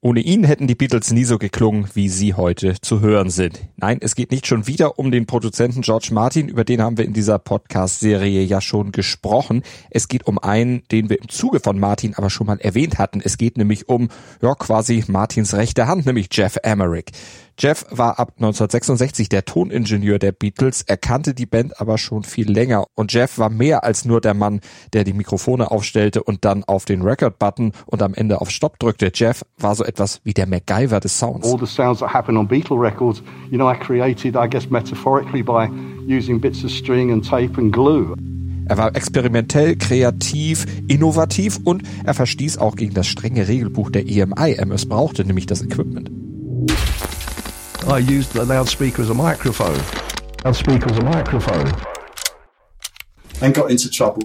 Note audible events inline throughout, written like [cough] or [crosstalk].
Ohne ihn hätten die Beatles nie so geklungen, wie sie heute zu hören sind. Nein, es geht nicht schon wieder um den Produzenten George Martin, über den haben wir in dieser Podcast-Serie ja schon gesprochen. Es geht um einen, den wir im Zuge von Martin aber schon mal erwähnt hatten. Es geht nämlich um, ja, quasi Martins rechte Hand, nämlich Jeff Emerick. Jeff war ab 1966 der Toningenieur der Beatles. Er kannte die Band aber schon viel länger. Und Jeff war mehr als nur der Mann, der die Mikrofone aufstellte und dann auf den Record-Button und am Ende auf Stop drückte. Jeff war so etwas wie der MacGyver des Sounds. All the sounds that happen on Beatle records, you know, I created, I guess, metaphorically by using bits of string and tape and glue. Er war experimentell, kreativ, innovativ und er verstieß auch gegen das strenge Regelbuch der EMI. Er missbrauchte nämlich das Equipment. I used the loudspeaker as a microphone. Loudspeaker as a microphone. And got into trouble.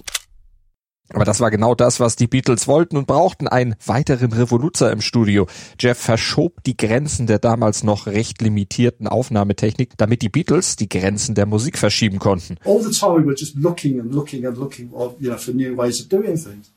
Aber das war genau das, was die Beatles wollten und brauchten einen weiteren Revoluzer im Studio. Jeff verschob die Grenzen der damals noch recht limitierten Aufnahmetechnik, damit die Beatles die Grenzen der Musik verschieben konnten. all the time we were just looking and looking and looking, you know, for new ways of doing things.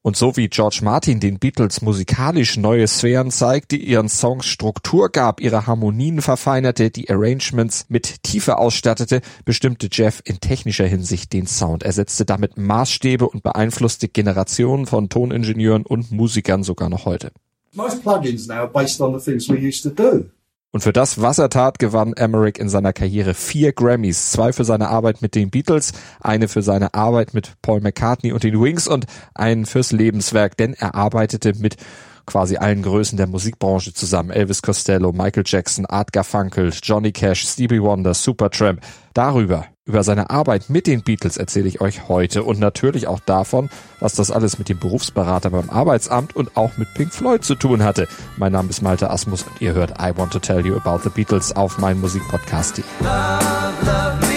Und so wie George Martin den Beatles musikalisch neue Sphären zeigte, ihren Songs Struktur gab, ihre Harmonien verfeinerte, die Arrangements mit Tiefe ausstattete, bestimmte Jeff in technischer Hinsicht den Sound. Er setzte damit Maßstäbe und beeinflusste Generationen von Toningenieuren und Musikern sogar noch heute. Most plugins now are based on the things we used to do. Und für das, was er tat, gewann Emmerich in seiner Karriere vier Grammys. Zwei für seine Arbeit mit den Beatles, eine für seine Arbeit mit Paul McCartney und den Wings und einen fürs Lebenswerk, denn er arbeitete mit quasi allen Größen der Musikbranche zusammen. Elvis Costello, Michael Jackson, Art Garfunkel, Johnny Cash, Stevie Wonder, Supertramp. Darüber, über seine Arbeit mit den Beatles erzähle ich euch heute und natürlich auch davon, was das alles mit dem Berufsberater beim Arbeitsamt und auch mit Pink Floyd zu tun hatte. Mein Name ist Malte Asmus und ihr hört I Want to Tell You About the Beatles auf meinem Musikpodcast. Love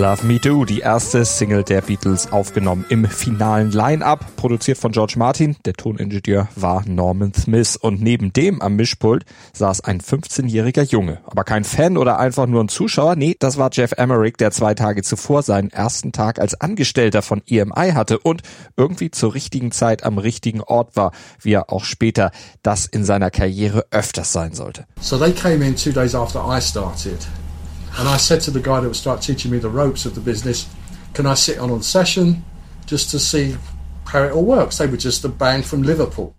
Me Do, die erste Single der Beatles, aufgenommen im finalen Line-Up, produziert von George Martin. Der Toningenieur war Norman Smith und neben dem am Mischpult saß ein 15-jähriger Junge. Aber kein Fan oder einfach nur ein Zuschauer, nee, das war Jeff Emerick, der zwei Tage zuvor seinen ersten Tag als Angestellter von EMI hatte und irgendwie zur richtigen Zeit am richtigen Ort war, wie er auch später das in seiner Karriere öfters sein sollte. So they came in two days after I started. And I said to the guy that would start teaching me the ropes of the business, can I sit on on session just to see how it all works? They were just a band from Liverpool.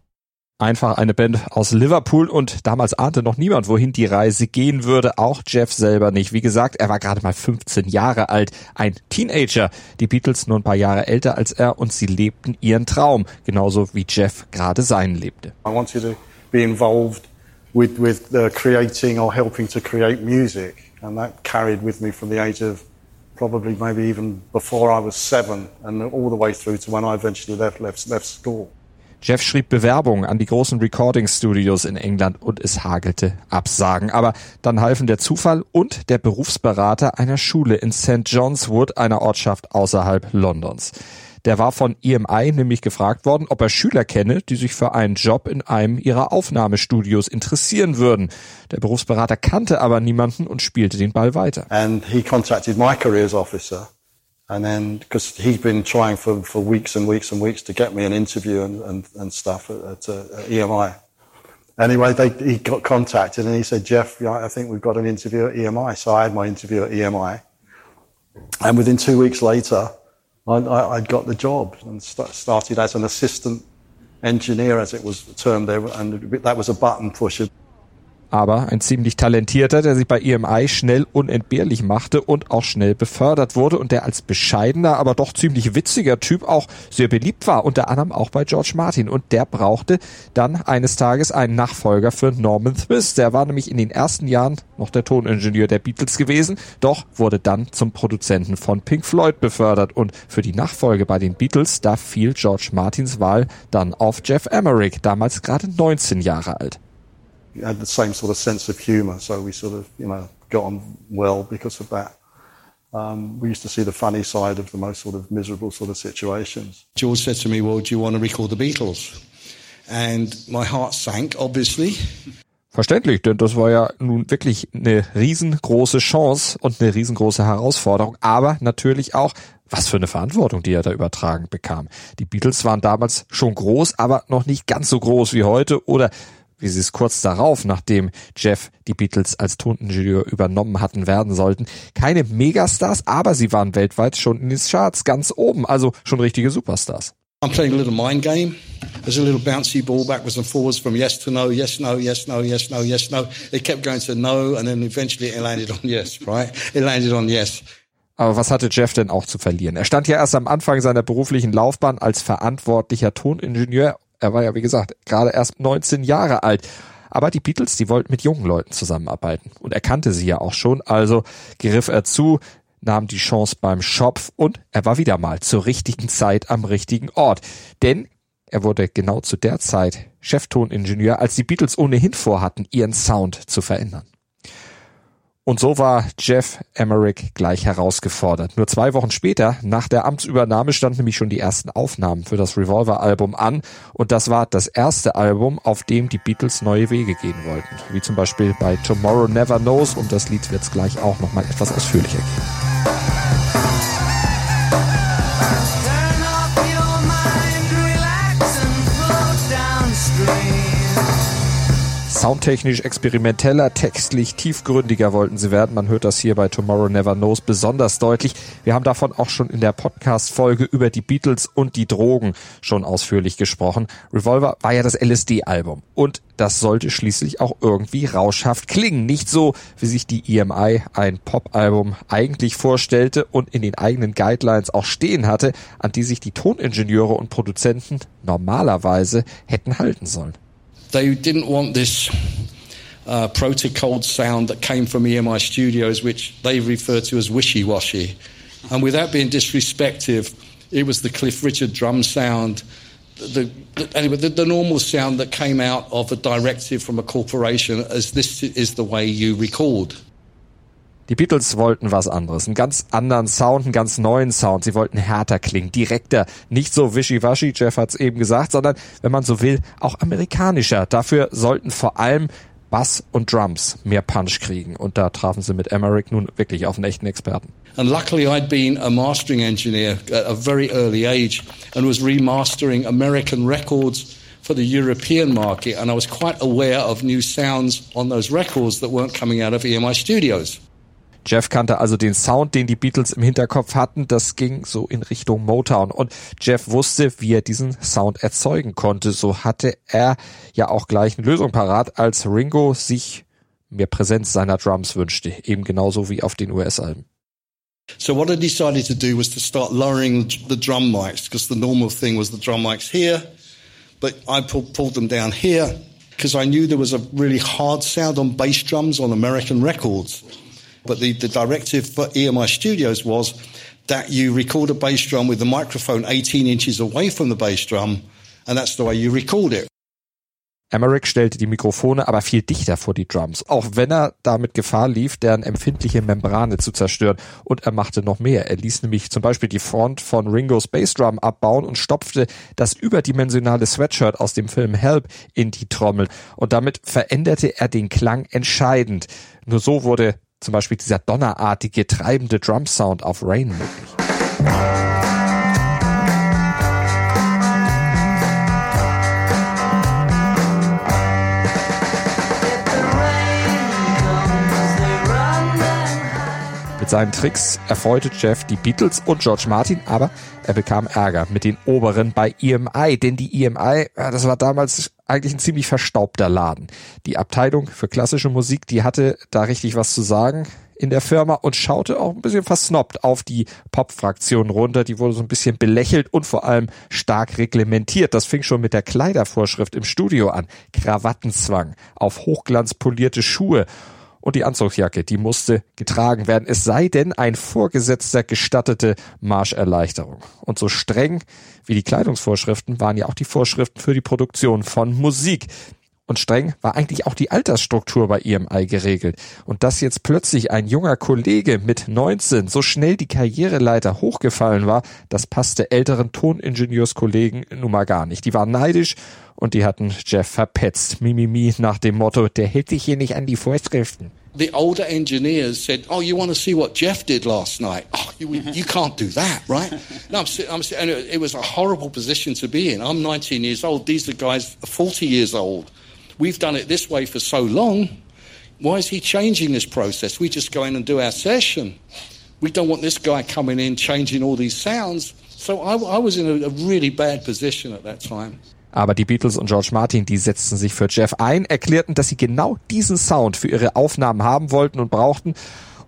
Einfach eine Band aus Liverpool und damals ahnte noch niemand, wohin die Reise gehen würde, auch Jeff selber nicht. Wie gesagt, er war gerade mal 15 Jahre alt, ein Teenager. Die Beatles nur ein paar Jahre älter als er und sie lebten ihren Traum, genauso wie Jeff gerade seinen lebte. I wanted to be involved with, with uh, creating or helping to create music. And that carried with me from the age of probably maybe even before I was seven and all the way through to when I eventually left, left, left school. Jeff schrieb Bewerbungen an die großen Recording Studios in England und es hagelte Absagen. Aber dann halfen der Zufall und der Berufsberater einer Schule in St. John's Wood, einer Ortschaft außerhalb Londons. Der war von EMI nämlich gefragt worden, ob er Schüler kenne, die sich für einen Job in einem ihrer Aufnahmestudios interessieren würden. Der Berufsberater kannte aber niemanden und spielte den Ball weiter. And he contacted my careers officer. And then, because he'd been trying for, for weeks and weeks and weeks to get me an interview and, and, and stuff at, at, uh, at EMI. Anyway, they, he got contacted and he said, Jeff, I think we've got an interview at EMI. So I had my interview at EMI. And within two weeks later, I, I, got the job and st- started as an assistant engineer, as it was termed there, and that was a button pusher. Aber ein ziemlich talentierter, der sich bei EMI schnell unentbehrlich machte und auch schnell befördert wurde und der als bescheidener, aber doch ziemlich witziger Typ auch sehr beliebt war, unter anderem auch bei George Martin. Und der brauchte dann eines Tages einen Nachfolger für Norman Smith. Der war nämlich in den ersten Jahren noch der Toningenieur der Beatles gewesen, doch wurde dann zum Produzenten von Pink Floyd befördert. Und für die Nachfolge bei den Beatles, da fiel George Martins Wahl dann auf Jeff Emmerich, damals gerade 19 Jahre alt. Had the same sort of sense of humour, so we sort of, you know, got on well because of that. Um, we used to see the funny side of the most sort of miserable sort of situations. George said to me, Well, do you want to record the Beatles? And my heart sank, obviously. Verständlich, denn das war ja nun wirklich eine riesengroße Chance und eine riesengroße Herausforderung, aber natürlich auch, was für eine Verantwortung, die er da übertragen bekam. Die Beatles waren damals schon groß, aber noch nicht ganz so groß wie heute oder wie sie es kurz darauf, nachdem Jeff die Beatles als Toningenieur übernommen hatten, werden sollten. Keine Megastars, aber sie waren weltweit schon in den Charts ganz oben, also schon richtige Superstars. I'm playing a little mind game. There's a little bouncy ball backwards and forwards from yes to no, yes, no, yes, no, yes, no, yes, no. It kept going to no and then eventually it landed on yes, right? It landed on yes. Aber was hatte Jeff denn auch zu verlieren? Er stand ja erst am Anfang seiner beruflichen Laufbahn als verantwortlicher Toningenieur er war ja, wie gesagt, gerade erst 19 Jahre alt. Aber die Beatles, die wollten mit jungen Leuten zusammenarbeiten. Und er kannte sie ja auch schon, also griff er zu, nahm die Chance beim Schopf und er war wieder mal zur richtigen Zeit am richtigen Ort. Denn er wurde genau zu der Zeit Cheftoningenieur, als die Beatles ohnehin vorhatten, ihren Sound zu verändern. Und so war Jeff Emmerich gleich herausgefordert. Nur zwei Wochen später, nach der Amtsübernahme, standen nämlich schon die ersten Aufnahmen für das Revolver-Album an. Und das war das erste Album, auf dem die Beatles neue Wege gehen wollten. Wie zum Beispiel bei Tomorrow Never Knows. Und das Lied wird es gleich auch nochmal etwas ausführlicher geben. Soundtechnisch experimenteller, textlich tiefgründiger wollten sie werden. Man hört das hier bei Tomorrow Never Knows besonders deutlich. Wir haben davon auch schon in der Podcast-Folge über die Beatles und die Drogen schon ausführlich gesprochen. Revolver war ja das LSD-Album und das sollte schließlich auch irgendwie rauschhaft klingen. Nicht so, wie sich die EMI ein Pop-Album eigentlich vorstellte und in den eigenen Guidelines auch stehen hatte, an die sich die Toningenieure und Produzenten normalerweise hätten halten sollen. They didn't want this uh, sound that came from EMI Studios, which they refer to as wishy washy. And without being disrespectful, it was the Cliff Richard drum sound. The, the, anyway, the, the normal sound that came out of a directive from a corporation as this is the way you record. Die Beatles wollten was anderes, einen ganz anderen Sound, einen ganz neuen Sound. Sie wollten härter klingen, direkter, nicht so wischiwaschi, Jeff hat's eben gesagt, sondern, wenn man so will, auch amerikanischer. Dafür sollten vor allem Bass und Drums mehr Punch kriegen. Und da trafen sie mit Emmerich nun wirklich auf einen echten Experten. And luckily, I'd been a mastering engineer at a very early age and was remastering American records for the European market. And I was quite aware of new sounds on those records that weren't coming out of EMI studios. Jeff kannte also den Sound, den die Beatles im Hinterkopf hatten. Das ging so in Richtung Motown. Und Jeff wusste, wie er diesen Sound erzeugen konnte. So hatte er ja auch gleich eine Lösung parat, als Ringo sich mehr Präsenz seiner Drums wünschte. Eben genauso wie auf den US-Alben. So what I decided to do was to start lowering the drum mics because the normal thing was the drum mics here, but I pulled, them down here because I knew there was a really hard sound on bass drums on American records. But the, the directive for EMI Studios was that you record a bass drum with the microphone 18 inches away from the bass drum, and that's the way you record it. Emmerich stellte die Mikrofone aber viel dichter vor die Drums, auch wenn er damit Gefahr lief, deren empfindliche Membrane zu zerstören. Und er machte noch mehr. Er ließ nämlich zum Beispiel die Front von Ringos Bassdrum abbauen und stopfte das überdimensionale Sweatshirt aus dem Film Help in die Trommel. Und damit veränderte er den Klang entscheidend. Nur so wurde zum Beispiel dieser donnerartige, treibende Drum-Sound auf Rain möglich. Mit seinen Tricks erfreute Jeff die Beatles und George Martin, aber er bekam Ärger mit den Oberen bei EMI, denn die EMI, das war damals eigentlich ein ziemlich verstaubter Laden. Die Abteilung für klassische Musik, die hatte da richtig was zu sagen in der Firma und schaute auch ein bisschen versnobbt auf die Pop-Fraktion runter. Die wurde so ein bisschen belächelt und vor allem stark reglementiert. Das fing schon mit der Kleidervorschrift im Studio an. Krawattenzwang, auf Hochglanz polierte Schuhe und die Anzugsjacke, die musste getragen werden, es sei denn, ein Vorgesetzter gestattete Marscherleichterung. Und so streng wie die Kleidungsvorschriften waren ja auch die Vorschriften für die Produktion von Musik. Und streng war eigentlich auch die Altersstruktur bei EMI geregelt. Und dass jetzt plötzlich ein junger Kollege mit 19 so schnell die Karriereleiter hochgefallen war, das passte älteren Toningenieurskollegen nun mal gar nicht. Die waren neidisch und die hatten Jeff verpetzt. Mimimi nach dem Motto, der hält sich hier nicht an die Vorschriften. the older engineers said, "Oh, you want to see what Jeff did last night? Oh, you, you can't do that, right?" [laughs] no, I'm, I'm, and it was a horrible position to be in. I'm 19 years old. These are guys 40 years old. We've done it this way for so long. Why is he changing this process? We just go in and do our session. We don't want this guy coming in changing all these sounds. So I, I was in a, a really bad position at that time. Aber die Beatles und George Martin, die setzten sich für Jeff ein, erklärten, dass sie genau diesen Sound für ihre Aufnahmen haben wollten und brauchten.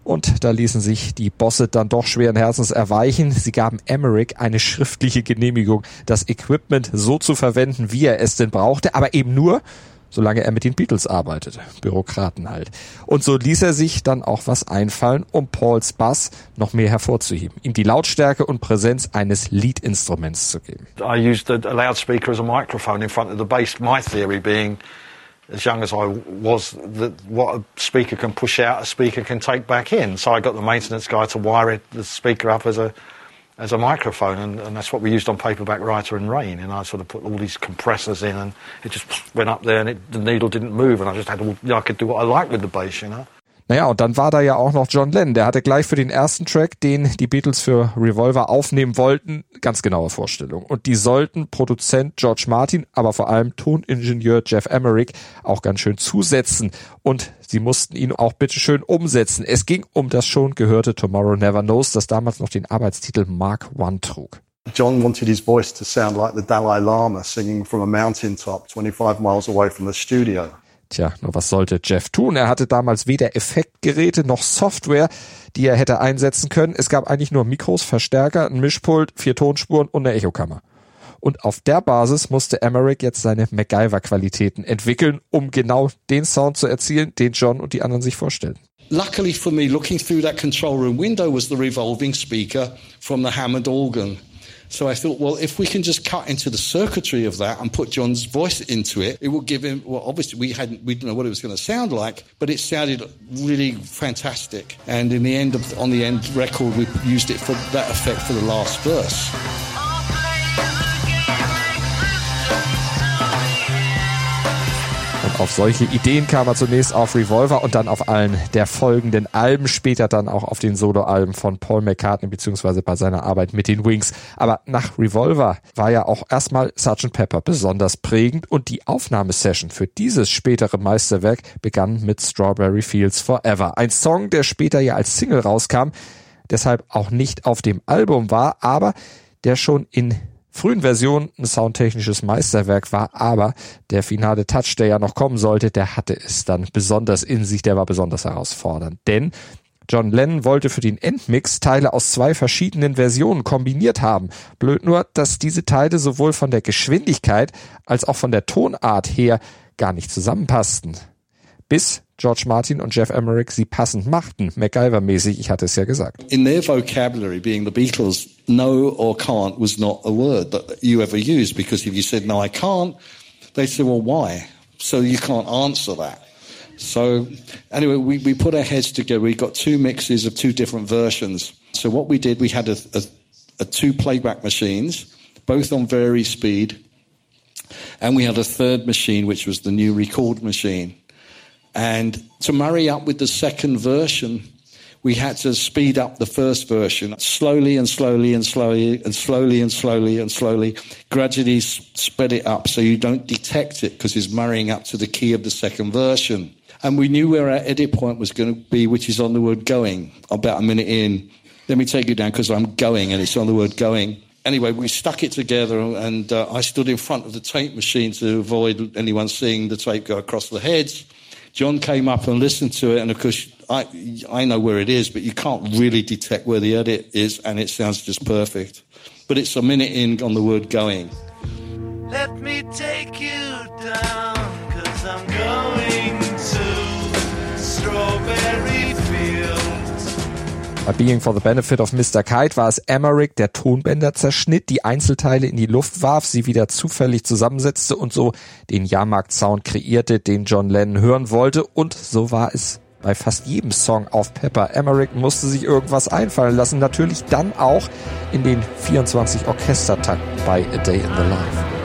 Und da ließen sich die Bosse dann doch schweren Herzens erweichen. Sie gaben Emmerich eine schriftliche Genehmigung, das Equipment so zu verwenden, wie er es denn brauchte, aber eben nur, solange er mit den Beatles arbeitete. Bürokraten halt. Und so ließ er sich dann auch was einfallen, um Pauls Bass noch mehr hervorzuheben, ihm die Lautstärke und Präsenz eines Lead-Instruments zu geben. I used a loudspeaker as a microphone in front of the bass, my theory being as young as I was, that what a speaker can push out, a speaker can take back in. So I got the maintenance guy to wire it, the speaker up as a as a microphone, and, and that's what we used on Paperback Writer and Rain. And I sort of put all these compressors in, and it just went up there, and it, the needle didn't move, and I just had all, I could do what I liked with the bass, you know. Naja, und dann war da ja auch noch John Lennon. Der hatte gleich für den ersten Track, den die Beatles für Revolver aufnehmen wollten, ganz genaue Vorstellung. Und die sollten Produzent George Martin, aber vor allem Toningenieur Jeff Emmerich auch ganz schön zusetzen. Und sie mussten ihn auch bitteschön umsetzen. Es ging um das schon gehörte Tomorrow Never Knows, das damals noch den Arbeitstitel Mark One trug. John wanted his voice to sound like the Dalai Lama singing from a mountaintop 25 miles away from the studio. Tja, nur was sollte Jeff tun? Er hatte damals weder Effektgeräte noch Software, die er hätte einsetzen können. Es gab eigentlich nur Mikros, Verstärker, ein Mischpult, vier Tonspuren und eine Echokammer. Und auf der Basis musste Emmerich jetzt seine MacGyver-Qualitäten entwickeln, um genau den Sound zu erzielen, den John und die anderen sich vorstellen. Luckily for me, looking through that control room window was the revolving speaker from the Hammond organ. So I thought, well, if we can just cut into the circuitry of that and put John's voice into it, it would give him. Well, obviously we hadn't, we didn't know what it was going to sound like, but it sounded really fantastic. And in the end of on the end record, we used it for that effect for the last verse. Auf solche Ideen kam er zunächst auf Revolver und dann auf allen der folgenden Alben, später dann auch auf den Soloalben von Paul McCartney beziehungsweise bei seiner Arbeit mit den Wings. Aber nach Revolver war ja auch erstmal Sgt. Pepper besonders prägend und die Aufnahmesession für dieses spätere Meisterwerk begann mit Strawberry Fields Forever. Ein Song, der später ja als Single rauskam, deshalb auch nicht auf dem Album war, aber der schon in frühen Version ein soundtechnisches Meisterwerk war, aber der finale Touch, der ja noch kommen sollte, der hatte es dann besonders in sich, der war besonders herausfordernd. Denn John Lennon wollte für den Endmix Teile aus zwei verschiedenen Versionen kombiniert haben. Blöd nur, dass diese Teile sowohl von der Geschwindigkeit als auch von der Tonart her gar nicht zusammenpassten. Bis George Martin und Jeff Emmerich sie passend machten, MacGyver-mäßig, ich hatte es ja gesagt. In their vocabulary, being the Beatles, no or can't was not a word that you ever used because if you said no, I can't, they said, well, why? So you can't answer that. So anyway, we, we put our heads together. We got two mixes of two different versions. So what we did, we had a, a, a two playback machines, both on very speed, and we had a third machine, which was the new record machine. And to marry up with the second version, we had to speed up the first version slowly and slowly and slowly and slowly and slowly and slowly, gradually sped it up so you don't detect it because it's marrying up to the key of the second version. And we knew where our edit point was going to be, which is on the word going, about a minute in. Let me take you down because I'm going and it's on the word going. anyway, we stuck it together, and uh, I stood in front of the tape machine to avoid anyone seeing the tape go across the heads. John came up and listened to it, and of course, I, I know where it is, but you can't really detect where the edit is, and it sounds just perfect. But it's a minute in on the word going. Let me take you down, cause I'm going to Strawberry. Bei Being for the Benefit of Mr. Kite war es Emmerich, der Tonbänder zerschnitt, die Einzelteile in die Luft warf, sie wieder zufällig zusammensetzte und so den Jahrmarkt-Sound kreierte, den John Lennon hören wollte. Und so war es bei fast jedem Song auf Pepper. Emmerich musste sich irgendwas einfallen lassen, natürlich dann auch in den 24 Orchestertakten bei A Day in the Life.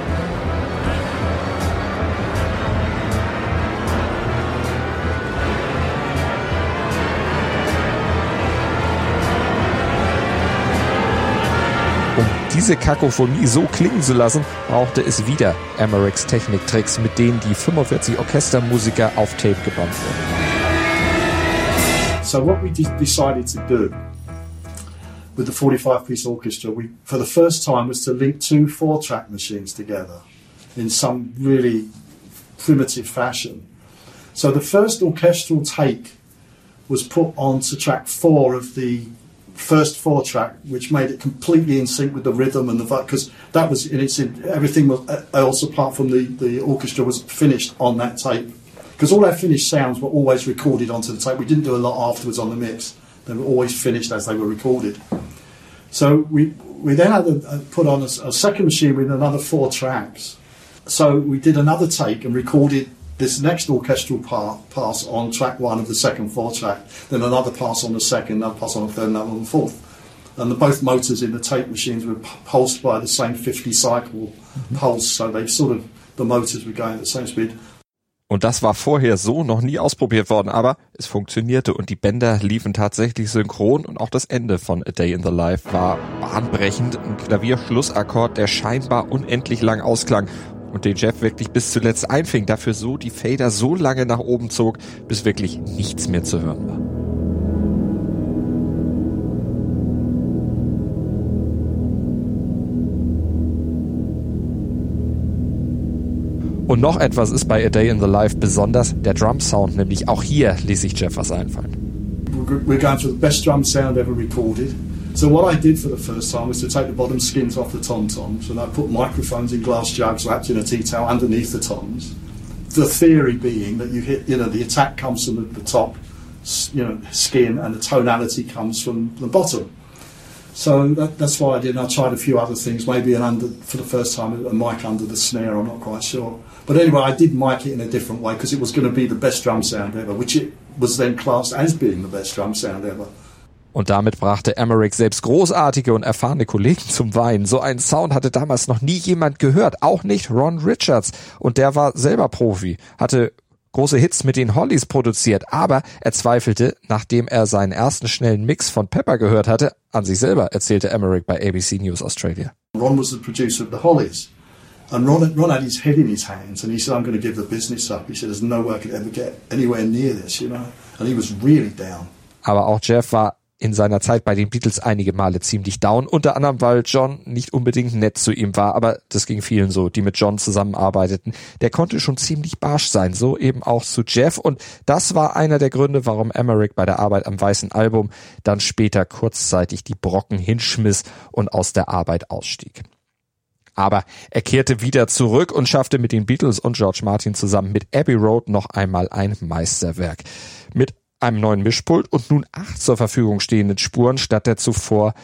Diese Kakophonie so klingen zu lassen, brauchte es wieder Emmerichs Techniktricks, mit denen die 45 Orchestermusiker auf Tape gebannt wurden. So what we decided to do with the 45-piece orchestra, we for the first time was to link two four-track machines together in some really primitive fashion. So the first orchestral take was put onto track four of the first four track, which made it completely in sync with the rhythm and the fact because that was in its everything was uh, else apart from the the orchestra was finished on that tape because all our finished sounds were always recorded onto the tape. We didn't do a lot afterwards on the mix; they were always finished as they were recorded. So we we then had a put on a, a second machine with another four tracks. So we did another take and recorded this next orchestral part, pass on track one of the second four track, then another pass on the second, another pass on the third, another on the fourth. And the, both motors in the tape machines were pulsed by the same 50 cycle pulse, so they sort of, the motors were going at the same speed. Und das war vorher so noch nie ausprobiert worden, aber es funktionierte und die Bänder liefen tatsächlich synchron und auch das Ende von A Day in the Life war bahnbrechend. Ein Klavierschlussakkord, der scheinbar unendlich lang ausklang und den Jeff wirklich bis zuletzt einfing, dafür so die Fader so lange nach oben zog, bis wirklich nichts mehr zu hören war. Und noch etwas ist bei A Day in the Life besonders, der Drum Sound, nämlich auch hier ließ sich Jeff was einfallen. We're going for the best drum sound ever recorded. So what I did for the first time was to take the bottom skins off the tom-toms and I put microphones in glass jugs wrapped in a tea towel underneath the toms. The theory being that you hit, you know, the attack comes from the, top, you know, skin and the tonality comes from the bottom. So that, that's why I did. And I tried a few other things, maybe an under for the first time a mic under the snare. I'm not quite sure. But anyway, I did mic it in a different way because it was going to be the best drum sound ever, which it was then classed as being the best drum sound ever. Und damit brachte Emmerich selbst großartige und erfahrene Kollegen zum Weinen. So einen Sound hatte damals noch nie jemand gehört, auch nicht Ron Richards. Und der war selber Profi, hatte große Hits mit den Hollies produziert, aber er zweifelte, nachdem er seinen ersten schnellen Mix von Pepper gehört hatte, an sich selber, erzählte Emmerich bei ABC News Australia. Ron was the producer of the Hollies. And Ron, Ron had his head in his hands and he said, I'm going to give the business up. He said, there's no way I could ever get anywhere near this, you know. And he was really down. Aber auch Jeff war in seiner Zeit bei den Beatles einige Male ziemlich down, unter anderem, weil John nicht unbedingt nett zu ihm war, aber das ging vielen so, die mit John zusammenarbeiteten. Der konnte schon ziemlich barsch sein, so eben auch zu Jeff und das war einer der Gründe, warum Emmerich bei der Arbeit am Weißen Album dann später kurzzeitig die Brocken hinschmiss und aus der Arbeit ausstieg. Aber er kehrte wieder zurück und schaffte mit den Beatles und George Martin zusammen mit Abbey Road noch einmal ein Meisterwerk. Mit einem neuen Mischpult und nun acht zur Verfügung stehenden Spuren statt der zuvor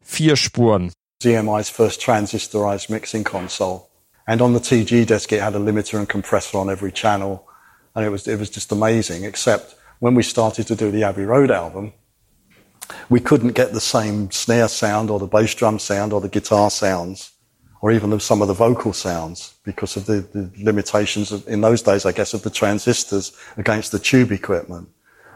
vier Spuren. GMI's first transistorized mixing console. And on the TG desk, it had a limiter and compressor on every channel. And it was, it was just amazing, except when we started to do the Abbey Road album, we couldn't get the same snare sound or the bass drum sound or the guitar sounds or even some of the vocal sounds because of the, the limitations of, in those days, I guess, of the transistors against the tube equipment.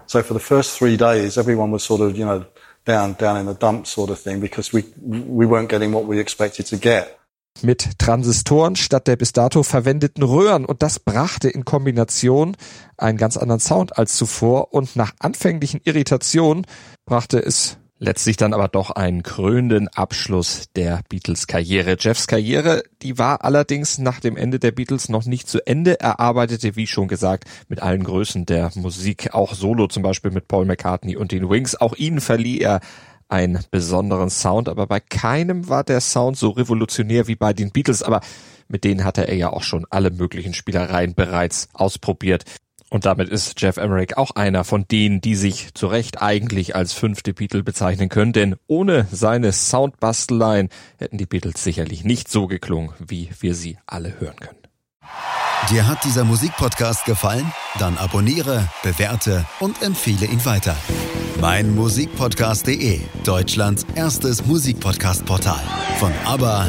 So for the first three days, everyone was sort of, you know, down, down in the dumps sort of thing because we, we weren't getting what we expected to get. Mit Transistoren statt der bis dato verwendeten Röhren und das brachte in Kombination einen ganz anderen Sound als zuvor und nach anfänglichen Irritationen brachte es Letztlich dann aber doch einen krönenden Abschluss der Beatles-Karriere. Jeffs Karriere, die war allerdings nach dem Ende der Beatles noch nicht zu Ende. Er arbeitete, wie schon gesagt, mit allen Größen der Musik, auch solo zum Beispiel mit Paul McCartney und den Wings. Auch ihnen verlieh er einen besonderen Sound, aber bei keinem war der Sound so revolutionär wie bei den Beatles, aber mit denen hatte er ja auch schon alle möglichen Spielereien bereits ausprobiert. Und damit ist Jeff Emmerich auch einer von denen, die sich zu Recht eigentlich als fünfte Beatle bezeichnen können, denn ohne seine Soundbasteleien hätten die Beatles sicherlich nicht so geklungen, wie wir sie alle hören können. Dir hat dieser Musikpodcast gefallen? Dann abonniere, bewerte und empfehle ihn weiter. Mein Musikpodcast.de, Deutschlands erstes Musikpodcast-Portal. Von ABBA